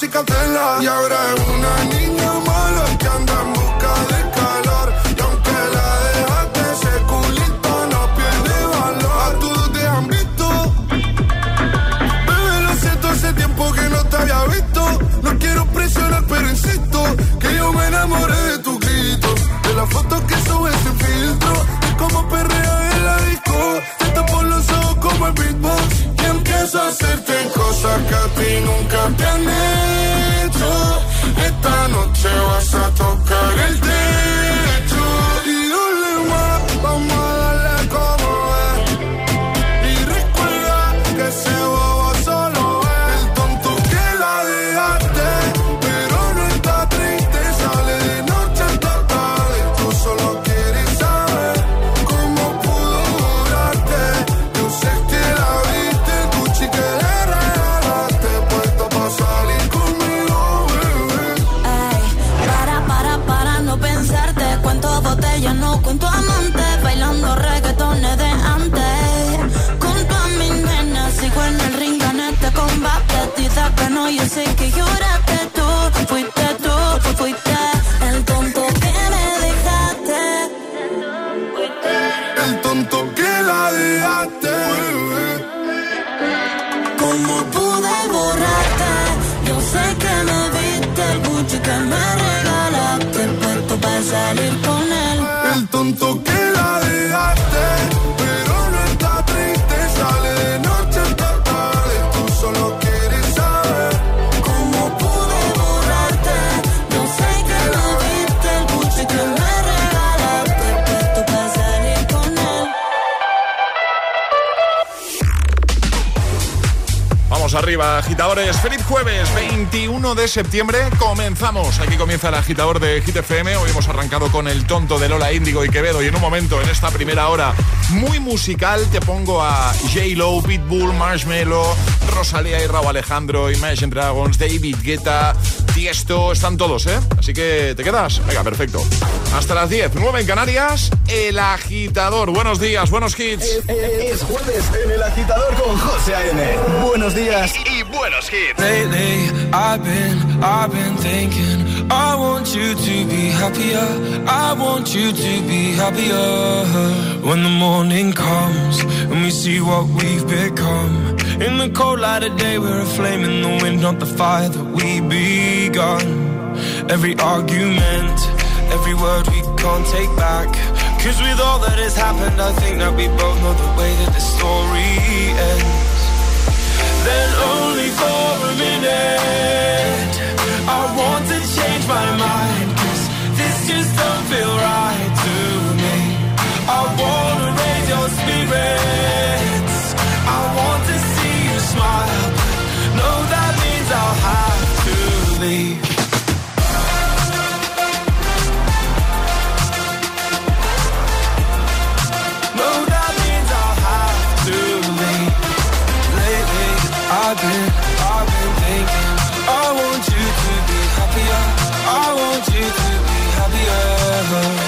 Y ahora es una niña cosas que a ti nunca te han esta noche vas a tocar agitadores. Feliz jueves, 21 de septiembre. Comenzamos. Aquí comienza el agitador de Hit FM. Hoy hemos arrancado con el tonto de Lola Índigo y Quevedo. Y en un momento, en esta primera hora muy musical, te pongo a J-Lo, Pitbull, Marshmello, Rosalía y Raúl Alejandro, Imagine Dragons, David Guetta, Tiesto. Están todos, ¿eh? Así que te quedas. Venga, perfecto. Hasta las 10, 9 en Canarias. El agitador. Buenos días, buenos hits. Es jueves en el agitador con José A.M. Buenos días y buenos hits. Lately, I've been, I've been thinking. I want you to be happier. I want you to be happier. When the morning comes and we see what we've become. In the cold light of day, we're a flame in the wind, not the fire that we begun. Every argument, every word we can't take back. Cause with all that has happened, I think that we both know the way that the story ends. Then only for a minute I want to change my mind Cause this just don't feel No, that means I'll have to leave lately I've been, I've been thinking I want you to be happier. I want When the evening falls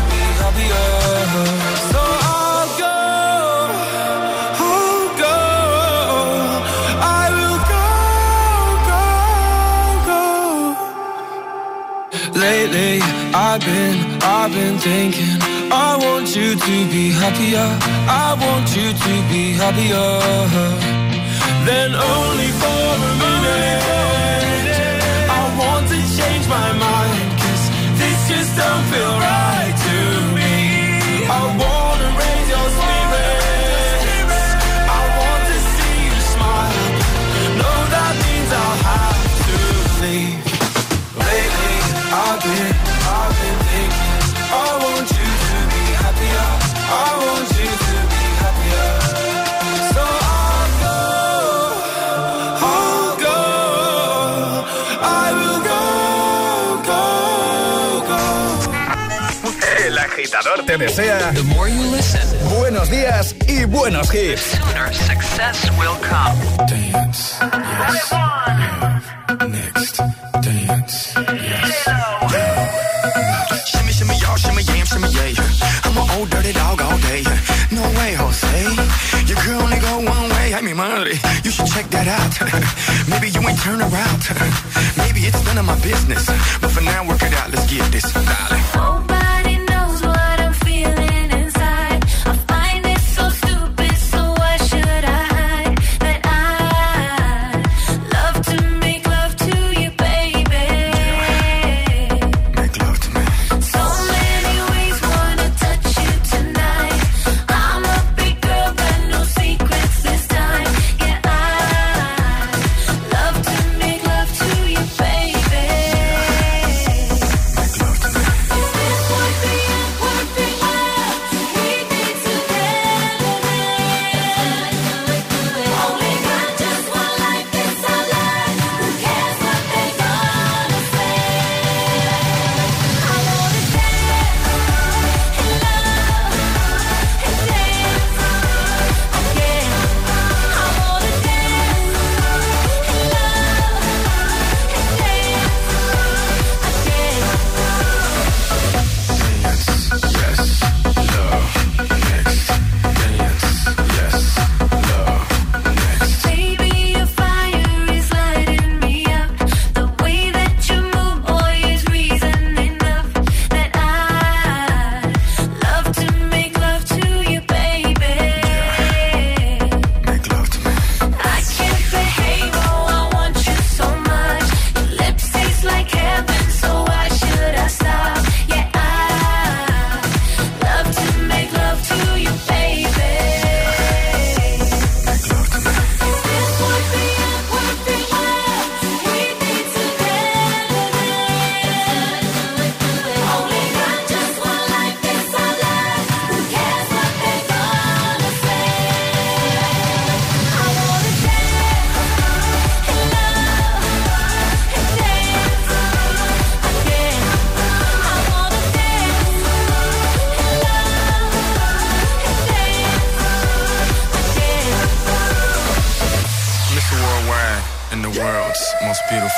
I've been, I've been thinking. I want you to be happier. I want you to be happier. Then only for a minute. I want to change my mind. Te desea The more you listen, buenos días y buenos hits. sooner success will come. Dance, yes. Love, next. Dance, yes. Shimmy, shimmy, y'all, shimmy, yam, shimmy, yeah. I'm an old dirty dog all day. No way, Jose. Your girl only go one way. I mean, money. You should check that out. Maybe you ain't turn around. Maybe it's none of my business. But for now, work it out. Let's get this, darling.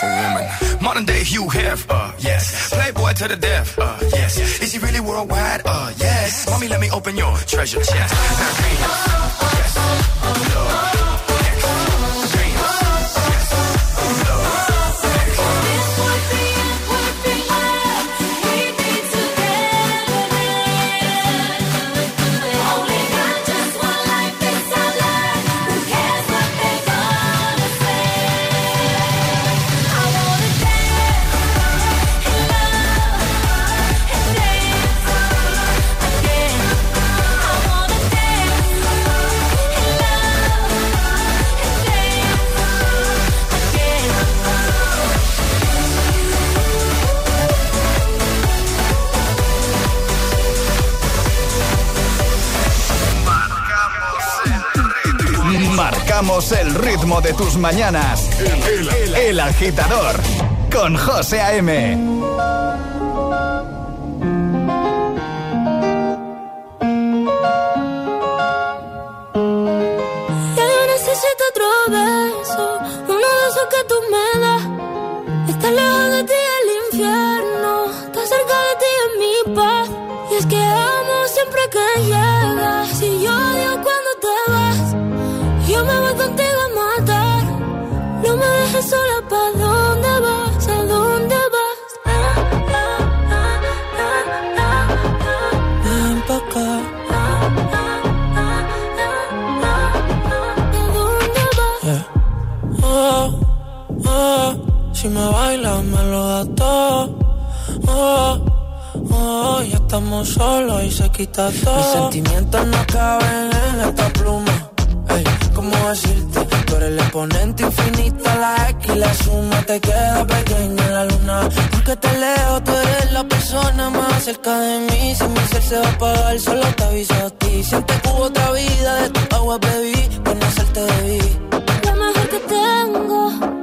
Beautiful woman. Modern day Hugh Hef, uh, yes. Playboy to the death, uh, yes. Is he really worldwide? Uh, yes. Mommy, let me open your treasure chest. Hips, yes. Love, El ritmo de tus mañanas. El, agitador con José A.M. me lo todo. Oh, oh, ya estamos solos y se quita todo. Mis sentimientos no caben en esta pluma. Ey, ¿cómo decirte? Tú eres el exponente infinito, la X y la suma te queda pequeña en la luna. Porque te leo, tú eres la persona más cerca de mí. Si mi ser se va a apagar, solo te aviso a ti. Siente que hubo otra vida, de tu agua bebí, conocerte debí. Lo mejor que tengo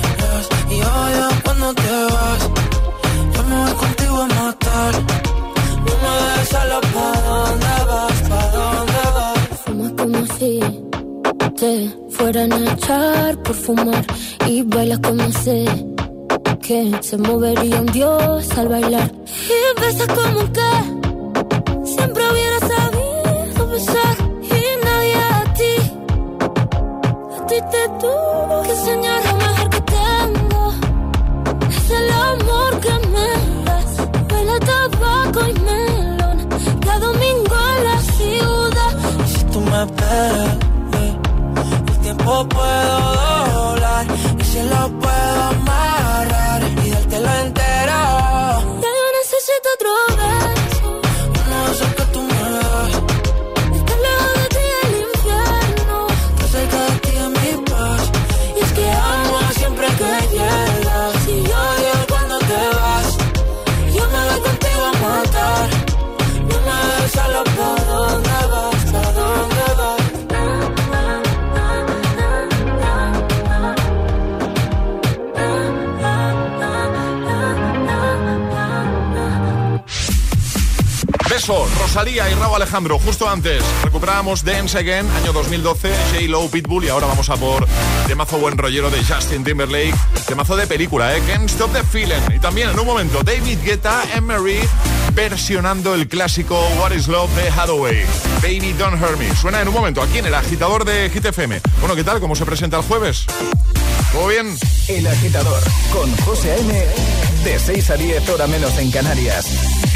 Odio cuando te vas Yo me voy contigo a matar No me dejes solo ¿Pa' dónde vas? ¿Pa' dónde vas? Fumas como si te fueran a echar por fumar. Y bailas como sé que se movería un dios al bailar. Y besas como que siempre hubiera sabido besar. Y nadie a ti, a ti te tuvo que enseñar el amor que me das. Huele a tabaco y melón. Cada domingo en la ciudad. Y si tú me eh, el tiempo puedo doblar Rosalía y Raúl Alejandro. Justo antes recuperábamos Dance Again, año 2012, J-Lo, Pitbull y ahora vamos a por temazo buen rollero de Justin Timberlake, temazo de película, ¿eh? Can't Stop the Feeling. Y también en un momento David Guetta, Emery versionando el clásico What is Love de Hathaway. Baby Don't Hurt Me. Suena en un momento aquí en el agitador de Hit FM. Bueno, ¿qué tal? ¿Cómo se presenta el jueves? ¿Todo bien? El agitador con José A.M. De 6 a 10 hora menos en Canarias.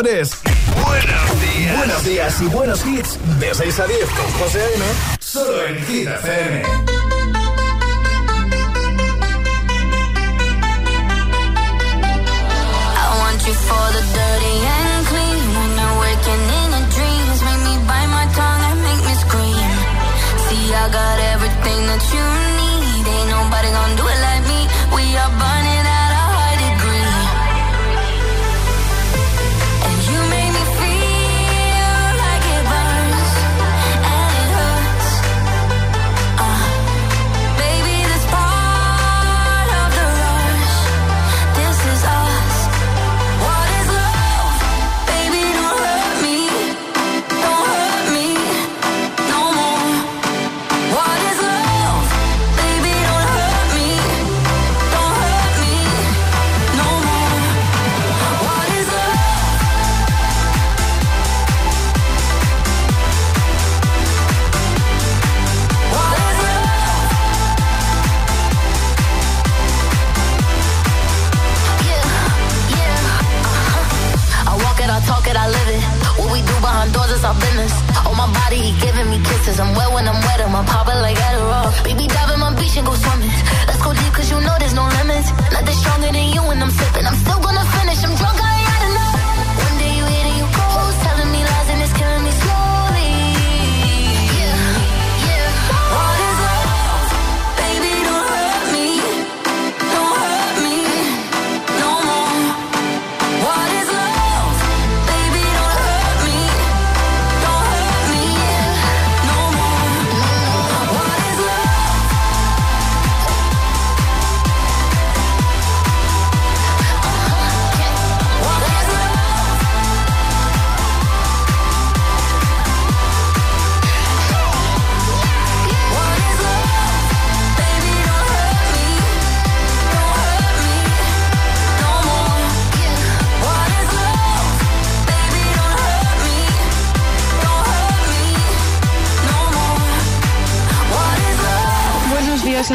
What is?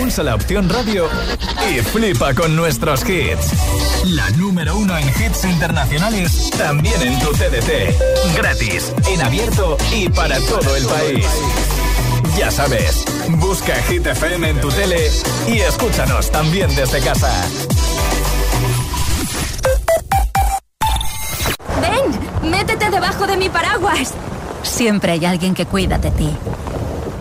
pulsa la opción radio y flipa con nuestros hits. La número uno en hits internacionales, también en tu TDT. Gratis, en abierto y para todo el país. Ya sabes, busca Hit FM en tu tele y escúchanos también desde casa. Ven, métete debajo de mi paraguas. Siempre hay alguien que cuida de ti.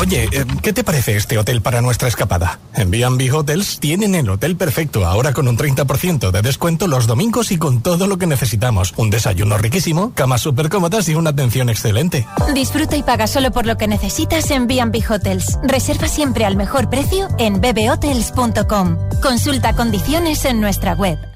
Oye, eh, ¿qué te parece este hotel para nuestra escapada? En B&B Hotels tienen el hotel perfecto, ahora con un 30% de descuento los domingos y con todo lo que necesitamos. Un desayuno riquísimo, camas súper cómodas y una atención excelente. Disfruta y paga solo por lo que necesitas en B&B Hotels. Reserva siempre al mejor precio en bbhotels.com. Consulta condiciones en nuestra web.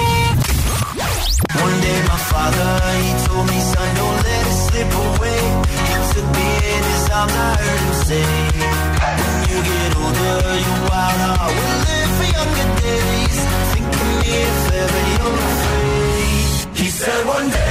Day my father, he told me, son, don't let it slip away. He took me in his arms, I heard him say, when you get older, your wild heart will live for younger days. Think of me if ever you're afraid. He said one day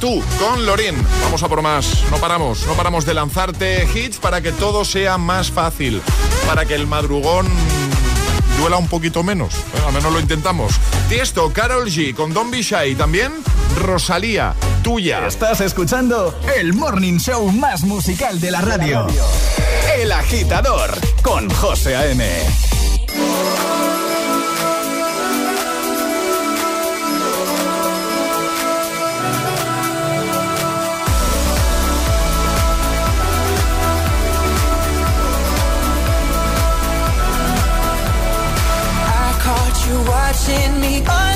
tú con Lorin. Vamos a por más. No paramos, no paramos de lanzarte hits para que todo sea más fácil, para que el madrugón duela un poquito menos. Bueno, al menos lo intentamos. Tiesto, Carol G con Don Bishai también Rosalía, tuya. Estás escuchando el morning show más musical de la radio. El agitador con José A.M. watching me. Oh,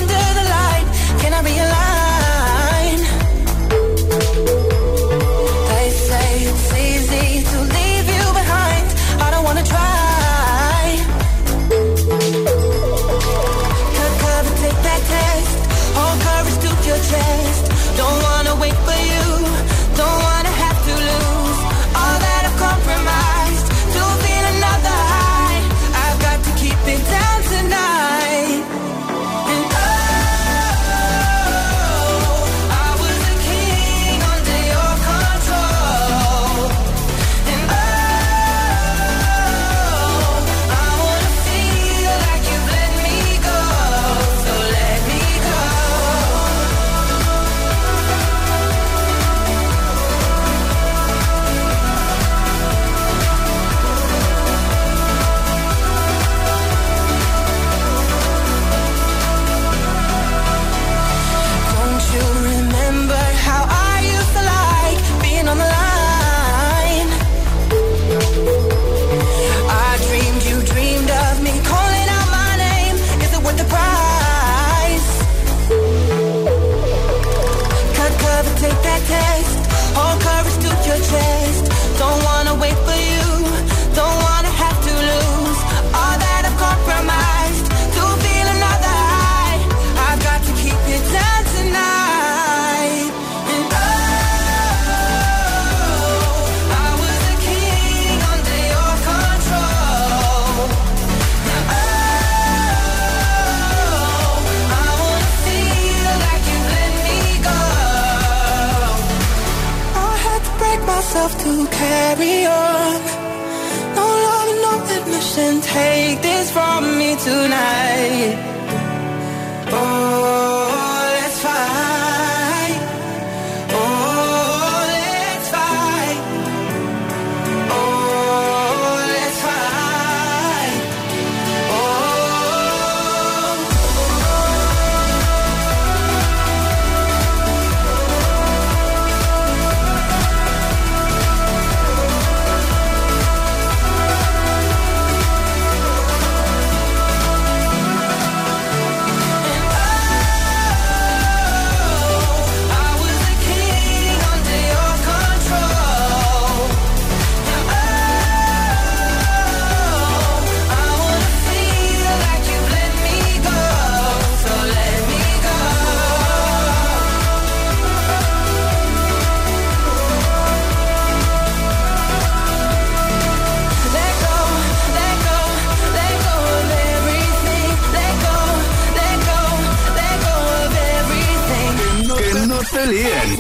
Billy en.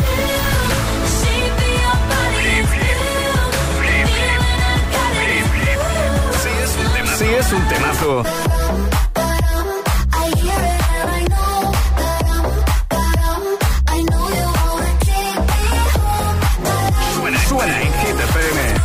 Sí, es un temazo. Suena, suena en GTPM.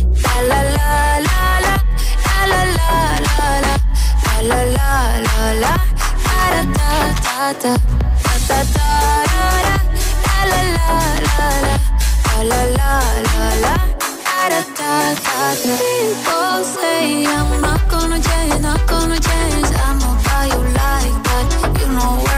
la la la la, la la la la, la say I'm not gonna change, not gonna change. How you like that. You know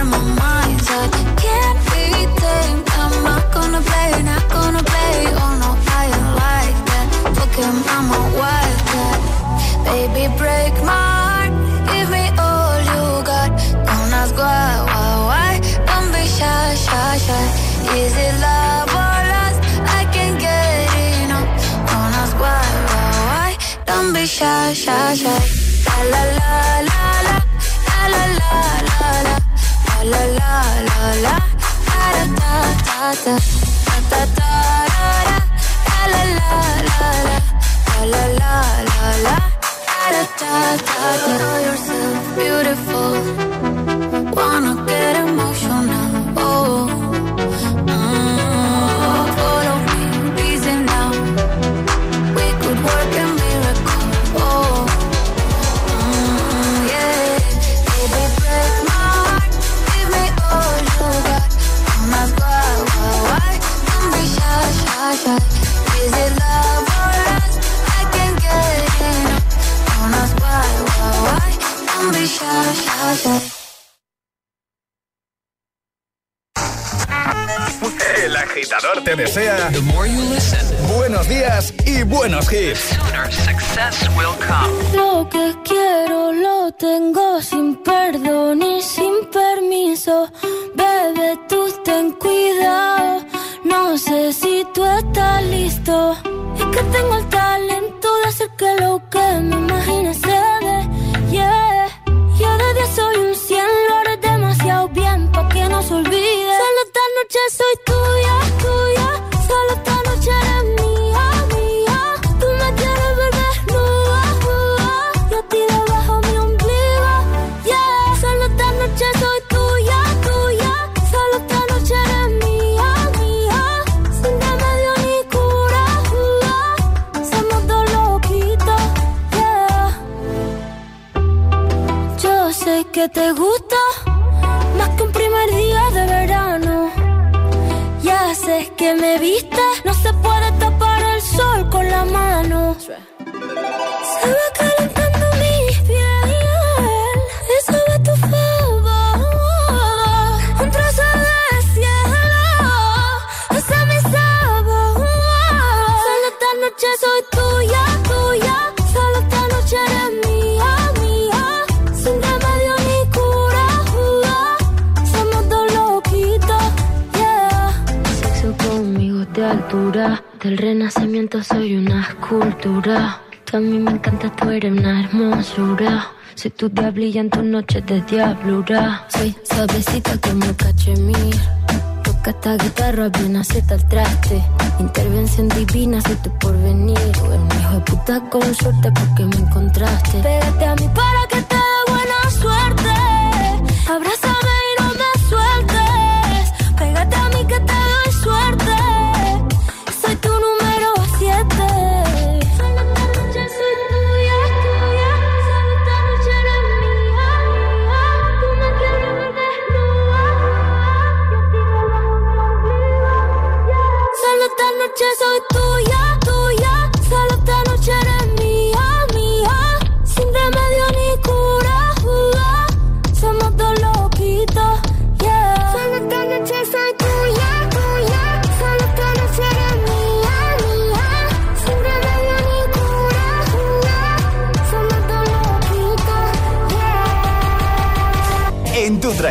shy, shy, shy. haces que me viste. No se puede tapar el sol con la mano. Se va a calentar. Desde el renacimiento soy una escultura. Tú a mí me encanta, tú eres una hermosura. Soy tu diablilla en tus noches de diablura. Soy suavecita como cachemir. Toca esta guitarra, bien aceta el traste. Intervención divina, soy tu porvenir. Un hijo de puta con suerte porque me encontraste. Pégate a mí para que te dé buena suerte. Abrázame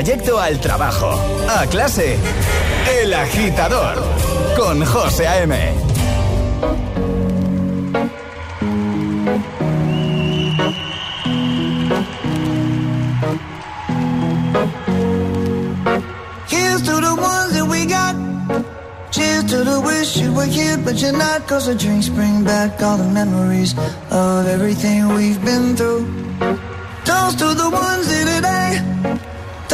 trayecto al trabajo, a clase, El Agitador, con José A.M. Here's to the ones that we got. Cheers to the wish you were here, but you're not. Cause the drinks bring back all the memories of everything we've been through. Toast to the ones here today.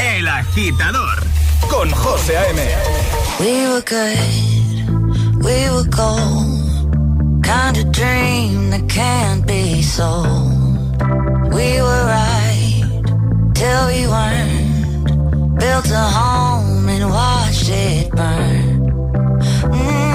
El, agitador con José A.M. We were good, we were gold. Kind of dream that can't be sold. We were right till we weren't. Built a home and watched it burn. Mm,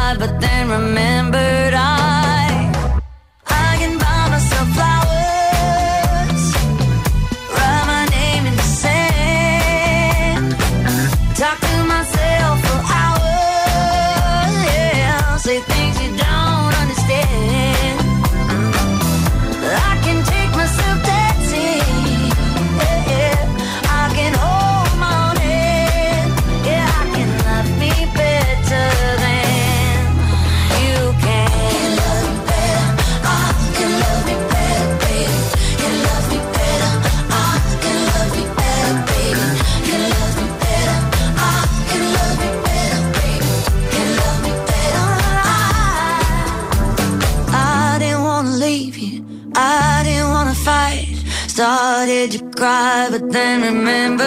then remember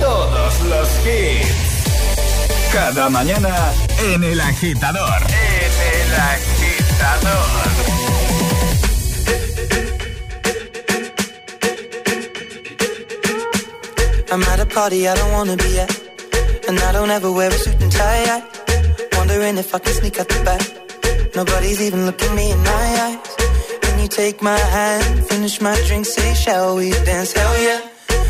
todos los hits. Cada mañana en el agitador. En el agitador. I'm at a party I don't wanna be at And I don't ever wear a suit and tie yet. Wondering if I can sneak out the back Nobody's even looking me in my eyes When you take my hand, finish my drink, say shall we dance, hell yeah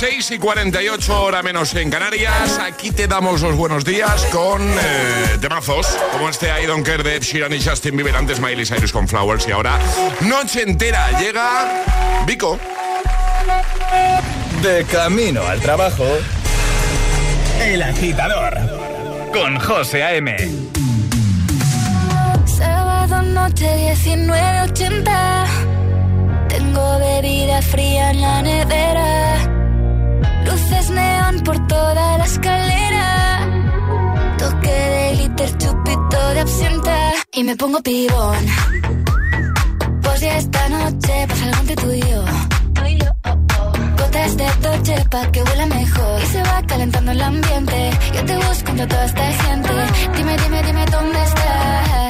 6 y 48 hora menos en Canarias. Aquí te damos los buenos días con eh, temazos como este I Don't Care de Ed Sheeran y Justin Bieber. Antes Miley Cyrus con Flowers y ahora noche entera llega Vico. De camino al trabajo. El agitador. Con José A.M. Sábado noche 1980. Tengo bebida fría en la nevera. Neón por toda la escalera. Toque de glitter, chupito de absenta. Y me pongo pibón. Pues ya esta noche pasa algo entre tú y yo. Gotas de Dolce pa' que huela mejor Y se va calentando el ambiente Yo te busco entre toda esta gente Dime, dime, dime dónde está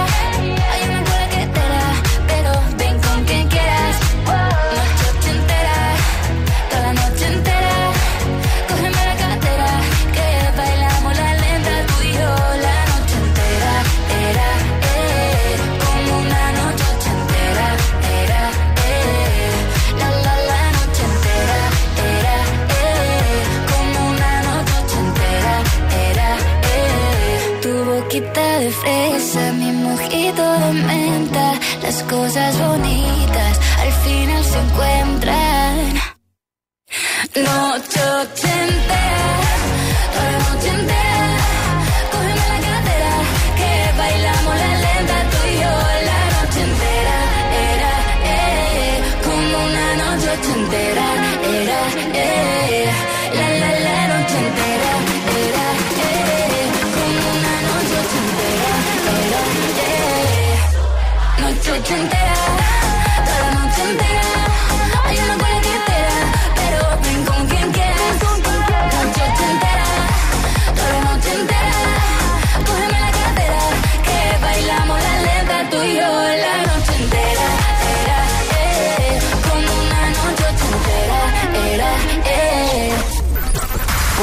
goes as one